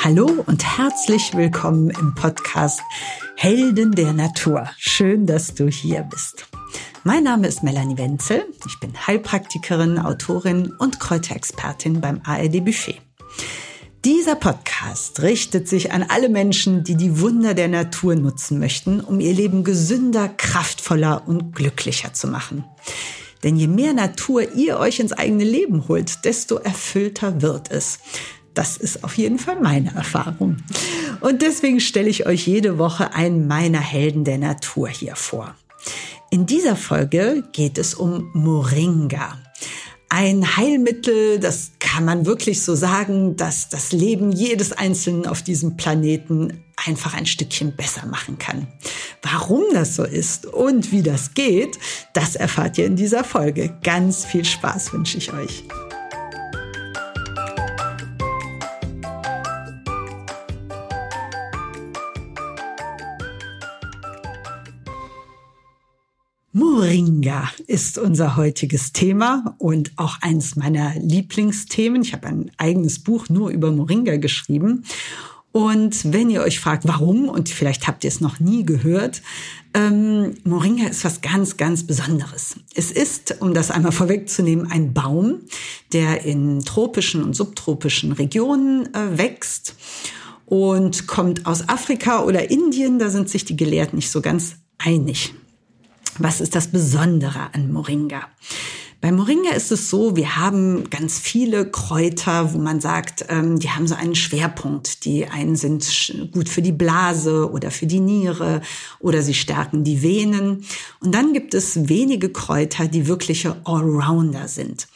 Hallo und herzlich willkommen im Podcast Helden der Natur. Schön, dass du hier bist. Mein Name ist Melanie Wenzel. Ich bin Heilpraktikerin, Autorin und Kräuterexpertin beim ARD Buffet. Dieser Podcast richtet sich an alle Menschen, die die Wunder der Natur nutzen möchten, um ihr Leben gesünder, kraftvoller und glücklicher zu machen. Denn je mehr Natur ihr euch ins eigene Leben holt, desto erfüllter wird es. Das ist auf jeden Fall meine Erfahrung. Und deswegen stelle ich euch jede Woche einen meiner Helden der Natur hier vor. In dieser Folge geht es um Moringa. Ein Heilmittel, das kann man wirklich so sagen, dass das Leben jedes Einzelnen auf diesem Planeten einfach ein Stückchen besser machen kann. Warum das so ist und wie das geht, das erfahrt ihr in dieser Folge. Ganz viel Spaß wünsche ich euch. Moringa ist unser heutiges Thema und auch eines meiner Lieblingsthemen. Ich habe ein eigenes Buch nur über Moringa geschrieben. Und wenn ihr euch fragt, warum, und vielleicht habt ihr es noch nie gehört, ähm, Moringa ist was ganz, ganz Besonderes. Es ist, um das einmal vorwegzunehmen, ein Baum, der in tropischen und subtropischen Regionen äh, wächst und kommt aus Afrika oder Indien. Da sind sich die Gelehrten nicht so ganz einig. Was ist das Besondere an Moringa? Bei Moringa ist es so, wir haben ganz viele Kräuter, wo man sagt, ähm, die haben so einen Schwerpunkt. Die einen sind gut für die Blase oder für die Niere oder sie stärken die Venen. Und dann gibt es wenige Kräuter, die wirkliche Allrounder sind.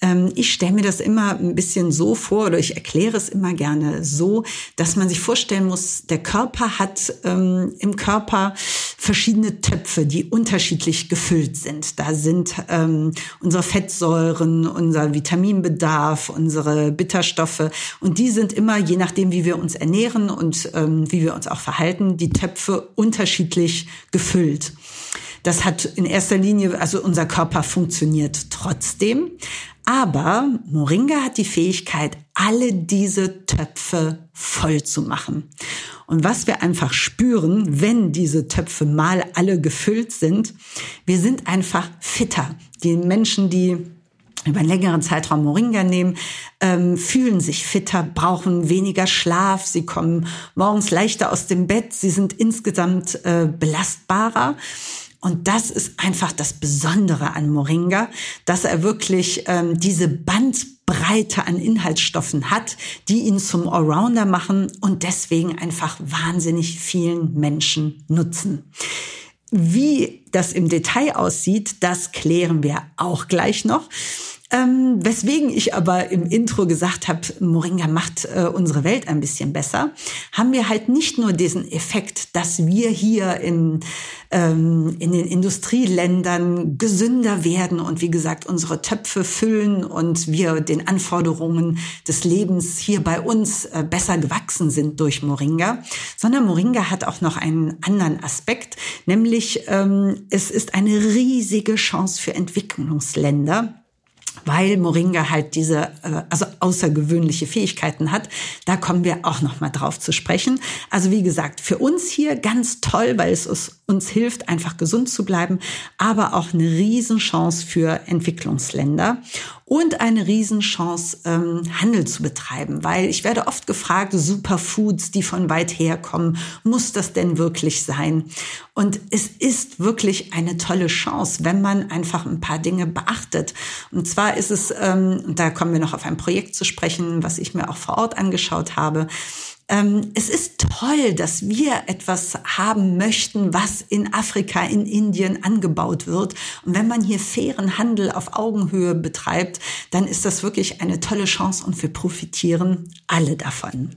Ähm, ich stelle mir das immer ein bisschen so vor oder ich erkläre es immer gerne so, dass man sich vorstellen muss, der Körper hat ähm, im Körper verschiedene Töpfe, die unterschiedlich gefüllt sind. Da sind ähm, unsere Fettsäuren, unser Vitaminbedarf, unsere Bitterstoffe und die sind immer, je nachdem, wie wir uns ernähren und ähm, wie wir uns auch verhalten, die Töpfe unterschiedlich gefüllt. Das hat in erster Linie, also unser Körper funktioniert trotzdem. Aber Moringa hat die Fähigkeit, alle diese Töpfe voll zu machen. Und was wir einfach spüren, wenn diese Töpfe mal alle gefüllt sind, wir sind einfach fitter. Die Menschen, die über einen längeren Zeitraum Moringa nehmen, ähm, fühlen sich fitter, brauchen weniger Schlaf, sie kommen morgens leichter aus dem Bett, sie sind insgesamt äh, belastbarer. Und das ist einfach das Besondere an Moringa, dass er wirklich ähm, diese Bandbreite an Inhaltsstoffen hat, die ihn zum Allrounder machen und deswegen einfach wahnsinnig vielen Menschen nutzen. Wie das im Detail aussieht, das klären wir auch gleich noch. Ähm, weswegen ich aber im Intro gesagt habe, Moringa macht äh, unsere Welt ein bisschen besser, haben wir halt nicht nur diesen Effekt, dass wir hier in, ähm, in den Industrieländern gesünder werden und wie gesagt unsere Töpfe füllen und wir den Anforderungen des Lebens hier bei uns äh, besser gewachsen sind durch Moringa, sondern Moringa hat auch noch einen anderen Aspekt, nämlich ähm, es ist eine riesige Chance für Entwicklungsländer weil Moringa halt diese äh, also außergewöhnliche Fähigkeiten hat. Da kommen wir auch noch mal drauf zu sprechen. Also wie gesagt, für uns hier ganz toll, weil es uns hilft, einfach gesund zu bleiben, aber auch eine Riesenchance für Entwicklungsländer und eine Riesenchance, ähm, Handel zu betreiben, weil ich werde oft gefragt, Superfoods, die von weit her kommen, muss das denn wirklich sein? Und es ist wirklich eine tolle Chance, wenn man einfach ein paar Dinge beachtet. Und zwar ist es, ähm, da kommen wir noch auf ein Projekt zu sprechen, was ich mir auch vor Ort angeschaut habe, es ist toll, dass wir etwas haben möchten, was in Afrika, in Indien angebaut wird. Und wenn man hier fairen Handel auf Augenhöhe betreibt, dann ist das wirklich eine tolle Chance und wir profitieren alle davon.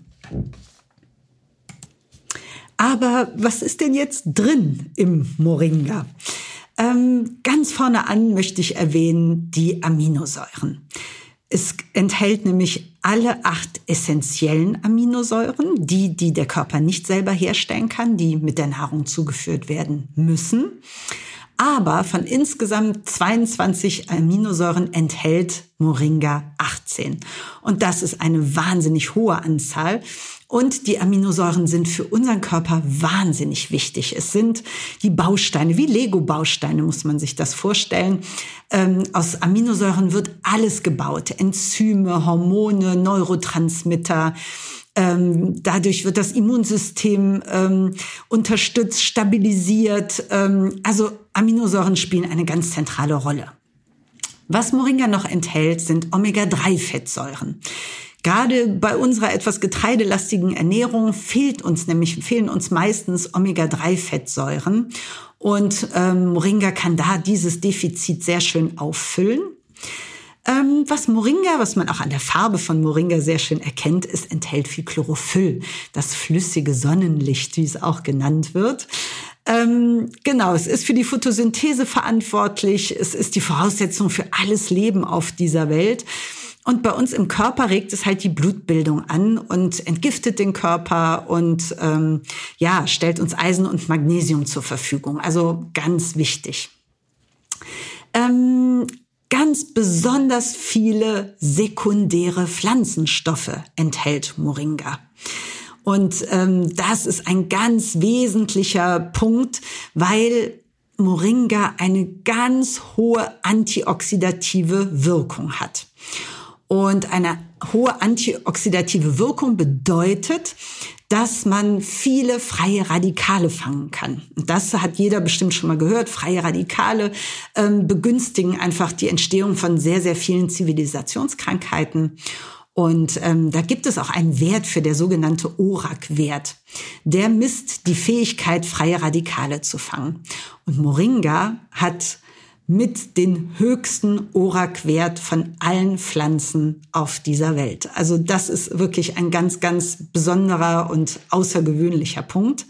Aber was ist denn jetzt drin im Moringa? Ähm, ganz vorne an möchte ich erwähnen die Aminosäuren. Es enthält nämlich alle acht essentiellen Aminosäuren, die, die der Körper nicht selber herstellen kann, die mit der Nahrung zugeführt werden müssen. Aber von insgesamt 22 Aminosäuren enthält Moringa 18. Und das ist eine wahnsinnig hohe Anzahl. Und die Aminosäuren sind für unseren Körper wahnsinnig wichtig. Es sind die Bausteine, wie Lego-Bausteine muss man sich das vorstellen. Ähm, aus Aminosäuren wird alles gebaut. Enzyme, Hormone, Neurotransmitter. Ähm, dadurch wird das Immunsystem ähm, unterstützt, stabilisiert. Ähm, also Aminosäuren spielen eine ganz zentrale Rolle. Was Moringa noch enthält, sind Omega-3-Fettsäuren. Gerade bei unserer etwas getreidelastigen Ernährung fehlt uns nämlich, fehlen uns meistens Omega-3-Fettsäuren. Und ähm, Moringa kann da dieses Defizit sehr schön auffüllen. Ähm, was Moringa, was man auch an der Farbe von Moringa sehr schön erkennt, ist, enthält viel Chlorophyll, das flüssige Sonnenlicht, wie es auch genannt wird. Ähm, genau, es ist für die Photosynthese verantwortlich. Es ist die Voraussetzung für alles Leben auf dieser Welt. Und bei uns im Körper regt es halt die Blutbildung an und entgiftet den Körper und ähm, ja, stellt uns Eisen und Magnesium zur Verfügung. Also ganz wichtig. Ähm, ganz besonders viele sekundäre Pflanzenstoffe enthält Moringa. Und ähm, das ist ein ganz wesentlicher Punkt, weil Moringa eine ganz hohe antioxidative Wirkung hat. Und eine hohe antioxidative Wirkung bedeutet, dass man viele freie Radikale fangen kann. Das hat jeder bestimmt schon mal gehört. Freie Radikale ähm, begünstigen einfach die Entstehung von sehr, sehr vielen Zivilisationskrankheiten. Und ähm, da gibt es auch einen Wert für der sogenannte ORAC-Wert. Der misst die Fähigkeit, freie Radikale zu fangen. Und Moringa hat mit den höchsten ORAC-Wert von allen Pflanzen auf dieser Welt. Also das ist wirklich ein ganz, ganz besonderer und außergewöhnlicher Punkt.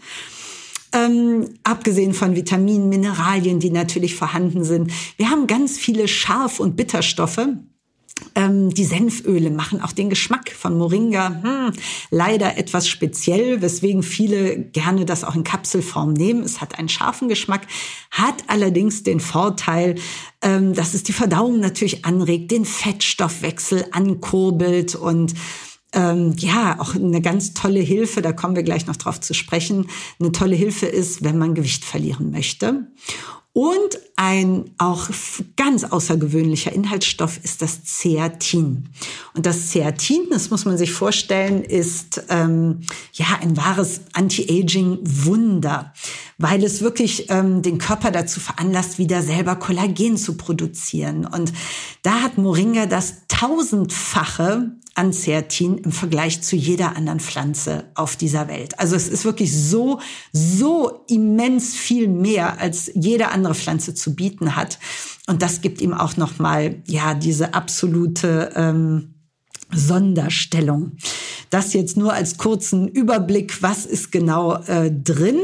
Ähm, abgesehen von Vitaminen, Mineralien, die natürlich vorhanden sind. Wir haben ganz viele Scharf- und Bitterstoffe, ähm, die Senföle machen auch den Geschmack von Moringa hm, leider etwas speziell, weswegen viele gerne das auch in Kapselform nehmen. Es hat einen scharfen Geschmack, hat allerdings den Vorteil, ähm, dass es die Verdauung natürlich anregt, den Fettstoffwechsel ankurbelt und ähm, ja, auch eine ganz tolle Hilfe, da kommen wir gleich noch drauf zu sprechen, eine tolle Hilfe ist, wenn man Gewicht verlieren möchte. Und ein auch ganz außergewöhnlicher Inhaltsstoff ist das Zeatin. Und das Zeatin, das muss man sich vorstellen, ist ähm, ja ein wahres Anti-Aging-Wunder, weil es wirklich ähm, den Körper dazu veranlasst, wieder selber Kollagen zu produzieren. Und da hat Moringa das tausendfache an Zeatin im Vergleich zu jeder anderen Pflanze auf dieser Welt. Also es ist wirklich so, so immens viel mehr, als jede andere Pflanze zu bieten hat. Und das gibt ihm auch nochmal, ja, diese absolute ähm, Sonderstellung. Das jetzt nur als kurzen Überblick, was ist genau äh, drin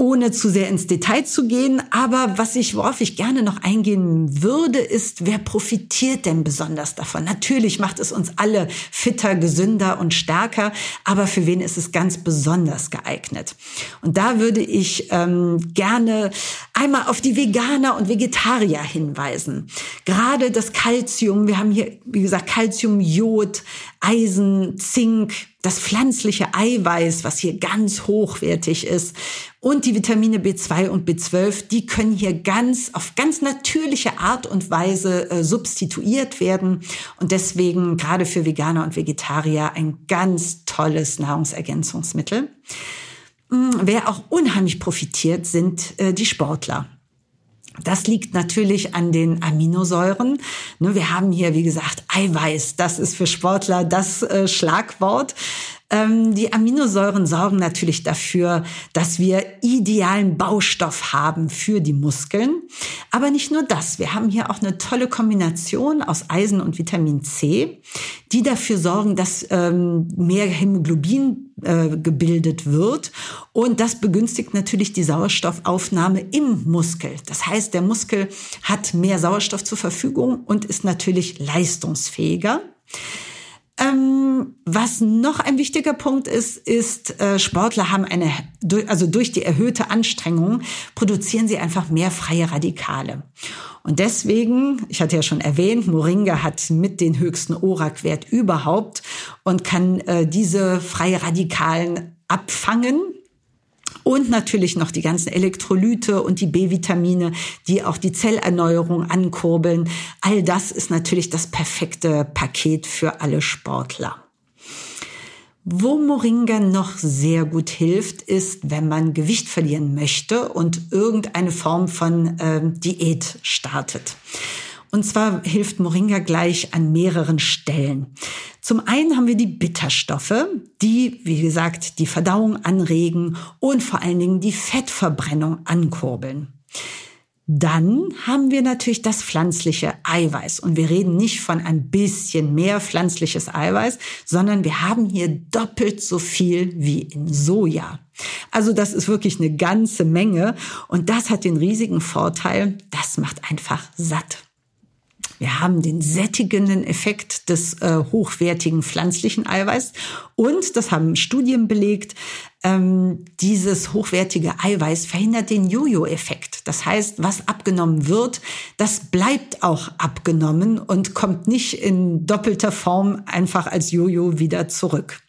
ohne zu sehr ins Detail zu gehen. Aber was ich, worauf ich gerne noch eingehen würde, ist, wer profitiert denn besonders davon? Natürlich macht es uns alle fitter, gesünder und stärker, aber für wen ist es ganz besonders geeignet? Und da würde ich ähm, gerne einmal auf die Veganer und Vegetarier hinweisen. Gerade das Calcium, wir haben hier, wie gesagt, Calcium, Jod, Eisen, Zink, das pflanzliche Eiweiß, was hier ganz hochwertig ist, und die Vitamine B2 und B12, die können hier ganz auf ganz natürliche Art und Weise äh, substituiert werden und deswegen gerade für Veganer und Vegetarier ein ganz tolles Nahrungsergänzungsmittel. Hm, wer auch unheimlich profitiert, sind äh, die Sportler. Das liegt natürlich an den Aminosäuren. Ne, wir haben hier, wie gesagt, Eiweiß. Das ist für Sportler das äh, Schlagwort. Ähm, die Aminosäuren sorgen natürlich dafür, dass wir idealen Baustoff haben für die Muskeln. Aber nicht nur das. Wir haben hier auch eine tolle Kombination aus Eisen und Vitamin C, die dafür sorgen, dass ähm, mehr Hämoglobin äh, gebildet wird. Und das begünstigt natürlich die Sauerstoffaufnahme im Muskel. Das heißt, der Muskel hat mehr Sauerstoff zur Verfügung und ist natürlich leistungsfähiger. Ähm, was noch ein wichtiger Punkt ist, ist, äh, Sportler haben eine, also durch die erhöhte Anstrengung produzieren sie einfach mehr freie Radikale. Und deswegen, ich hatte ja schon erwähnt, Moringa hat mit den höchsten ORAC-Wert überhaupt und kann äh, diese freie Radikalen abfangen und natürlich noch die ganzen Elektrolyte und die B-Vitamine, die auch die Zellerneuerung ankurbeln. All das ist natürlich das perfekte Paket für alle Sportler. Wo Moringa noch sehr gut hilft, ist, wenn man Gewicht verlieren möchte und irgendeine Form von äh, Diät startet. Und zwar hilft Moringa gleich an mehreren Stellen. Zum einen haben wir die Bitterstoffe, die, wie gesagt, die Verdauung anregen und vor allen Dingen die Fettverbrennung ankurbeln. Dann haben wir natürlich das pflanzliche Eiweiß. Und wir reden nicht von ein bisschen mehr pflanzliches Eiweiß, sondern wir haben hier doppelt so viel wie in Soja. Also das ist wirklich eine ganze Menge. Und das hat den riesigen Vorteil, das macht einfach satt. Wir haben den sättigenden Effekt des äh, hochwertigen pflanzlichen Eiweiß und, das haben Studien belegt, ähm, dieses hochwertige Eiweiß verhindert den Jojo-Effekt. Das heißt, was abgenommen wird, das bleibt auch abgenommen und kommt nicht in doppelter Form einfach als Jojo wieder zurück.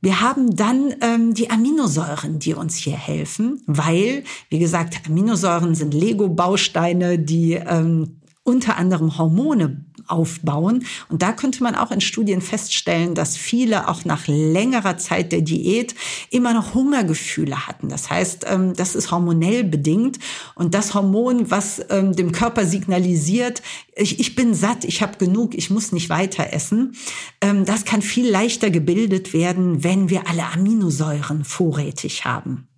Wir haben dann ähm, die Aminosäuren, die uns hier helfen, weil, wie gesagt, Aminosäuren sind Lego-Bausteine, die ähm, unter anderem Hormone aufbauen. Und da könnte man auch in Studien feststellen, dass viele auch nach längerer Zeit der Diät immer noch Hungergefühle hatten. Das heißt, ähm, das ist hormonell bedingt. Und das Hormon, was ähm, dem Körper signalisiert, ich, ich bin satt, ich habe genug, ich muss nicht weiter essen, ähm, das kann viel leichter gebildet werden, wenn wir alle Aminosäuren vorrätig haben.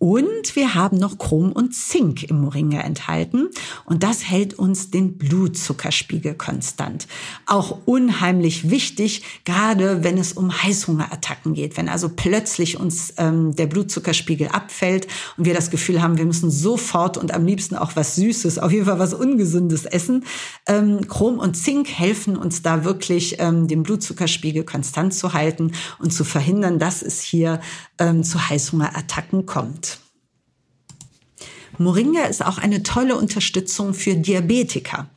Und wir haben noch Chrom und Zink im Moringa enthalten. Und das hält uns den Blutzuckerspiegel konstant. Auch unheimlich wichtig, gerade wenn es um Heißhungerattacken geht. Wenn also plötzlich uns ähm, der Blutzuckerspiegel abfällt und wir das Gefühl haben, wir müssen sofort und am liebsten auch was Süßes, auf jeden Fall was Ungesundes essen. Ähm, Chrom und Zink helfen uns da wirklich, ähm, den Blutzuckerspiegel konstant zu halten und zu verhindern, dass es hier ähm, zu Heißhungerattacken kommt. Moringa ist auch eine tolle Unterstützung für Diabetiker.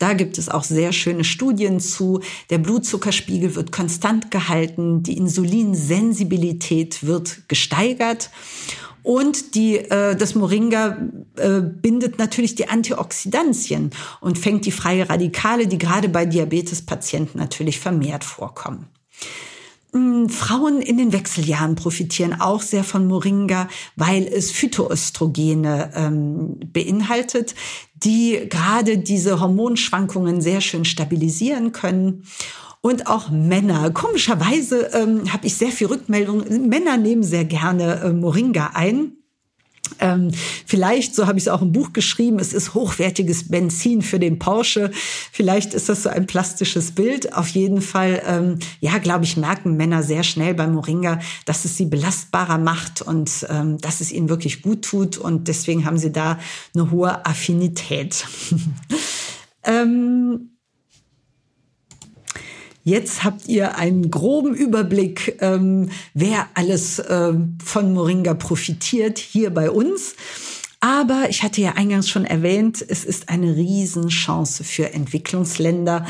Da gibt es auch sehr schöne Studien zu. Der Blutzuckerspiegel wird konstant gehalten, die Insulinsensibilität wird gesteigert. Und die, äh, das Moringa äh, bindet natürlich die Antioxidantien und fängt die freie Radikale, die gerade bei Diabetespatienten natürlich vermehrt vorkommen. Hm, Frauen in den Wechseljahren profitieren auch sehr von Moringa, weil es Phytoöstrogene ähm, beinhaltet, die gerade diese Hormonschwankungen sehr schön stabilisieren können. Und auch Männer. Komischerweise ähm, habe ich sehr viel Rückmeldung. Männer nehmen sehr gerne äh, Moringa ein. Ähm, vielleicht, so habe ich es auch im Buch geschrieben, es ist hochwertiges Benzin für den Porsche. Vielleicht ist das so ein plastisches Bild. Auf jeden Fall, ähm, ja, glaube ich, merken Männer sehr schnell beim Moringa, dass es sie belastbarer macht und ähm, dass es ihnen wirklich gut tut. Und deswegen haben sie da eine hohe Affinität. ähm, Jetzt habt ihr einen groben Überblick, ähm, wer alles ähm, von Moringa profitiert hier bei uns. Aber ich hatte ja eingangs schon erwähnt, es ist eine Riesenchance für Entwicklungsländer.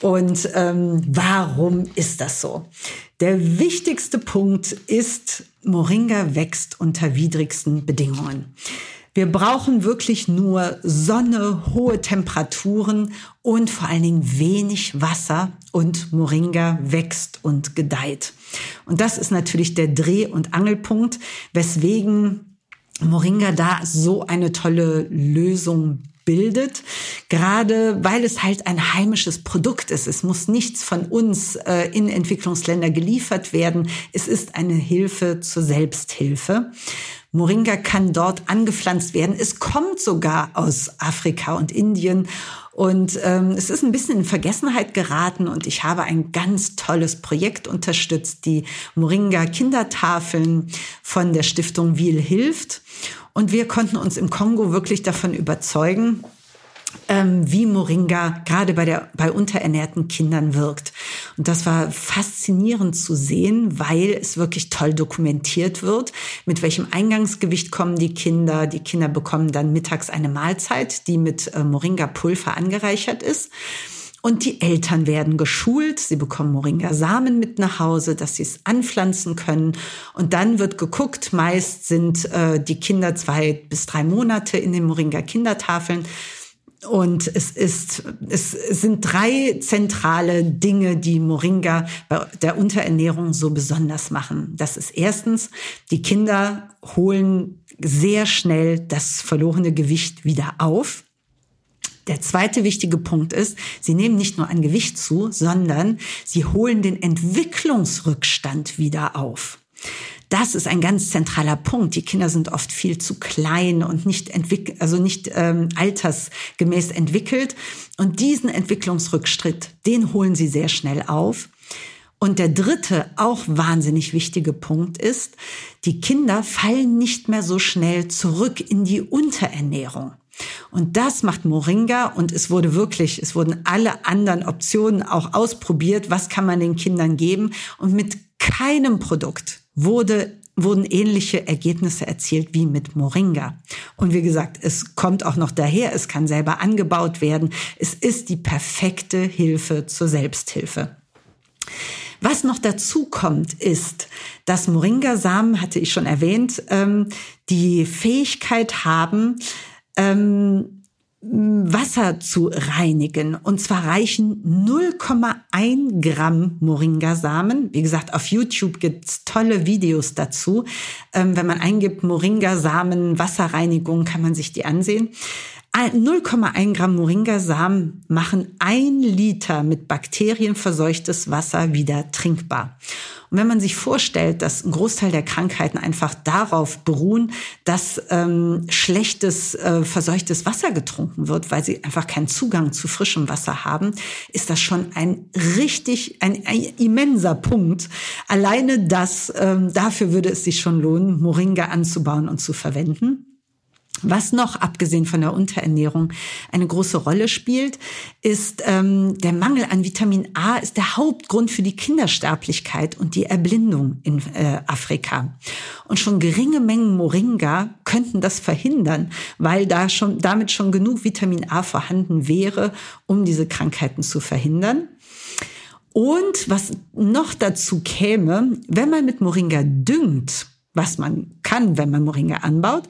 Und ähm, warum ist das so? Der wichtigste Punkt ist, Moringa wächst unter widrigsten Bedingungen. Wir brauchen wirklich nur Sonne, hohe Temperaturen und vor allen Dingen wenig Wasser und Moringa wächst und gedeiht. Und das ist natürlich der Dreh- und Angelpunkt, weswegen Moringa da so eine tolle Lösung bildet, gerade weil es halt ein heimisches Produkt ist. Es muss nichts von uns äh, in Entwicklungsländer geliefert werden. Es ist eine Hilfe zur Selbsthilfe. Moringa kann dort angepflanzt werden. Es kommt sogar aus Afrika und Indien. Und ähm, es ist ein bisschen in Vergessenheit geraten und ich habe ein ganz tolles Projekt unterstützt, die Moringa Kindertafeln von der Stiftung Wiel hilft. Und wir konnten uns im Kongo wirklich davon überzeugen, ähm, wie Moringa gerade bei, der, bei unterernährten Kindern wirkt. Und das war faszinierend zu sehen, weil es wirklich toll dokumentiert wird, mit welchem Eingangsgewicht kommen die Kinder. Die Kinder bekommen dann mittags eine Mahlzeit, die mit äh, Moringa-Pulver angereichert ist. Und die Eltern werden geschult, sie bekommen Moringa-Samen mit nach Hause, dass sie es anpflanzen können. Und dann wird geguckt, meist sind äh, die Kinder zwei bis drei Monate in den Moringa-Kindertafeln. Und es ist, es sind drei zentrale Dinge, die Moringa bei der Unterernährung so besonders machen. Das ist erstens, die Kinder holen sehr schnell das verlorene Gewicht wieder auf. Der zweite wichtige Punkt ist, sie nehmen nicht nur an Gewicht zu, sondern sie holen den Entwicklungsrückstand wieder auf. Das ist ein ganz zentraler Punkt. Die Kinder sind oft viel zu klein und nicht entwickelt, also nicht ähm, altersgemäß entwickelt. Und diesen Entwicklungsrückschritt, den holen sie sehr schnell auf. Und der dritte, auch wahnsinnig wichtige Punkt ist, die Kinder fallen nicht mehr so schnell zurück in die Unterernährung. Und das macht Moringa und es wurde wirklich, es wurden alle anderen Optionen auch ausprobiert. Was kann man den Kindern geben? Und mit keinem Produkt wurde wurden ähnliche Ergebnisse erzielt wie mit Moringa. Und wie gesagt, es kommt auch noch daher, es kann selber angebaut werden. Es ist die perfekte Hilfe zur Selbsthilfe. Was noch dazu kommt, ist, dass Moringa-Samen, hatte ich schon erwähnt, ähm, die Fähigkeit haben, ähm, Wasser zu reinigen. Und zwar reichen 0,1 Gramm Moringa-Samen. Wie gesagt, auf YouTube gibt's tolle Videos dazu. Ähm, wenn man eingibt Moringa-Samen, Wasserreinigung, kann man sich die ansehen. 0,1 Gramm Moringa-Samen machen ein Liter mit Bakterien verseuchtes Wasser wieder trinkbar. Und wenn man sich vorstellt, dass ein Großteil der Krankheiten einfach darauf beruhen, dass ähm, schlechtes, äh, verseuchtes Wasser getrunken wird, weil sie einfach keinen Zugang zu frischem Wasser haben, ist das schon ein richtig, ein, ein immenser Punkt. Alleine das, ähm, dafür würde es sich schon lohnen, Moringa anzubauen und zu verwenden. Was noch, abgesehen von der Unterernährung, eine große Rolle spielt, ist ähm, der Mangel an Vitamin A ist der Hauptgrund für die Kindersterblichkeit und die Erblindung in äh, Afrika. Und schon geringe Mengen Moringa könnten das verhindern, weil da schon damit schon genug Vitamin A vorhanden wäre, um diese Krankheiten zu verhindern. Und was noch dazu käme, wenn man mit Moringa düngt, was man kann, wenn man Moringa anbaut,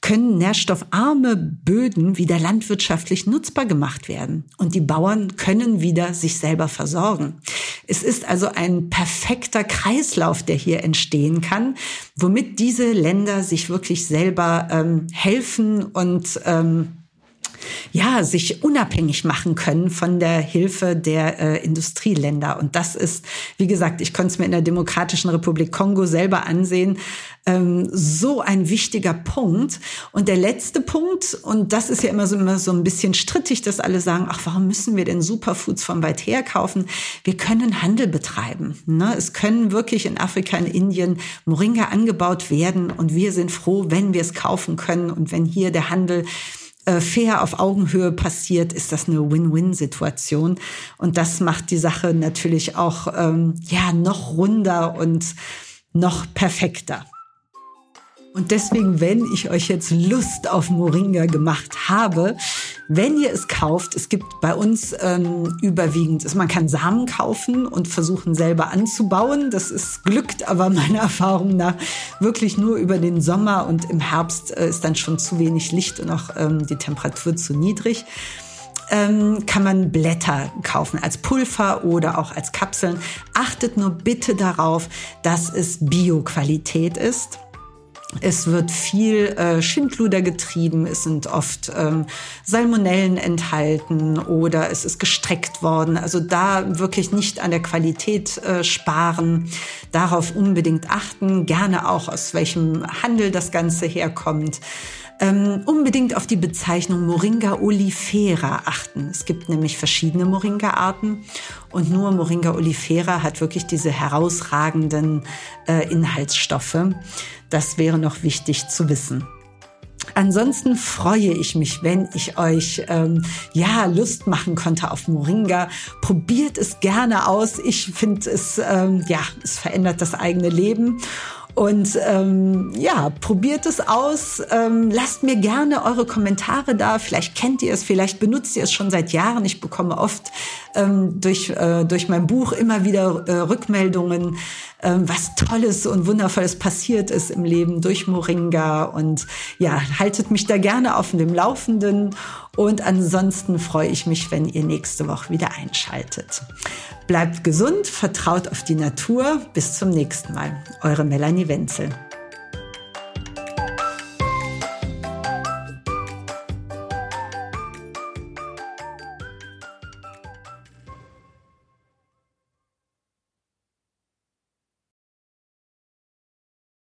können nährstoffarme Böden wieder landwirtschaftlich nutzbar gemacht werden. Und die Bauern können wieder sich selber versorgen. Es ist also ein perfekter Kreislauf, der hier entstehen kann, womit diese Länder sich wirklich selber ähm, helfen und ähm, ja, sich unabhängig machen können von der Hilfe der äh, Industrieländer. Und das ist, wie gesagt, ich konnte es mir in der Demokratischen Republik Kongo selber ansehen, ähm, so ein wichtiger Punkt. Und der letzte Punkt, und das ist ja immer so, immer so ein bisschen strittig, dass alle sagen, ach, warum müssen wir denn Superfoods von weit her kaufen? Wir können Handel betreiben. Ne? Es können wirklich in Afrika, in Indien Moringa angebaut werden und wir sind froh, wenn wir es kaufen können und wenn hier der Handel fair auf Augenhöhe passiert, ist das eine Win-Win-Situation. Und das macht die Sache natürlich auch ähm, ja noch runder und noch perfekter. Und deswegen, wenn ich euch jetzt Lust auf Moringa gemacht habe, wenn ihr es kauft, es gibt bei uns ähm, überwiegend, also man kann Samen kaufen und versuchen selber anzubauen. Das ist glückt aber meiner Erfahrung nach wirklich nur über den Sommer und im Herbst äh, ist dann schon zu wenig Licht und auch ähm, die Temperatur zu niedrig ähm, kann man Blätter kaufen als Pulver oder auch als Kapseln. Achtet nur bitte darauf, dass es Bio-Qualität ist. Es wird viel äh, Schindluder getrieben, es sind oft ähm, Salmonellen enthalten oder es ist gestreckt worden. Also da wirklich nicht an der Qualität äh, sparen, darauf unbedingt achten, gerne auch aus welchem Handel das Ganze herkommt. Ähm, unbedingt auf die Bezeichnung Moringa olifera achten. Es gibt nämlich verschiedene Moringa-Arten und nur Moringa olifera hat wirklich diese herausragenden äh, Inhaltsstoffe. Das wäre noch wichtig zu wissen. Ansonsten freue ich mich, wenn ich euch ähm, ja Lust machen konnte auf Moringa. Probiert es gerne aus. Ich finde es ähm, ja es verändert das eigene Leben. Und ähm, ja, probiert es aus. Ähm, lasst mir gerne eure Kommentare da. Vielleicht kennt ihr es, vielleicht benutzt ihr es schon seit Jahren. Ich bekomme oft ähm, durch, äh, durch mein Buch immer wieder äh, Rückmeldungen, ähm, was Tolles und Wundervolles passiert ist im Leben durch Moringa. Und ja, haltet mich da gerne auf dem Laufenden. Und ansonsten freue ich mich, wenn ihr nächste Woche wieder einschaltet. Bleibt gesund, vertraut auf die Natur. Bis zum nächsten Mal. Eure Melanie Wenzel.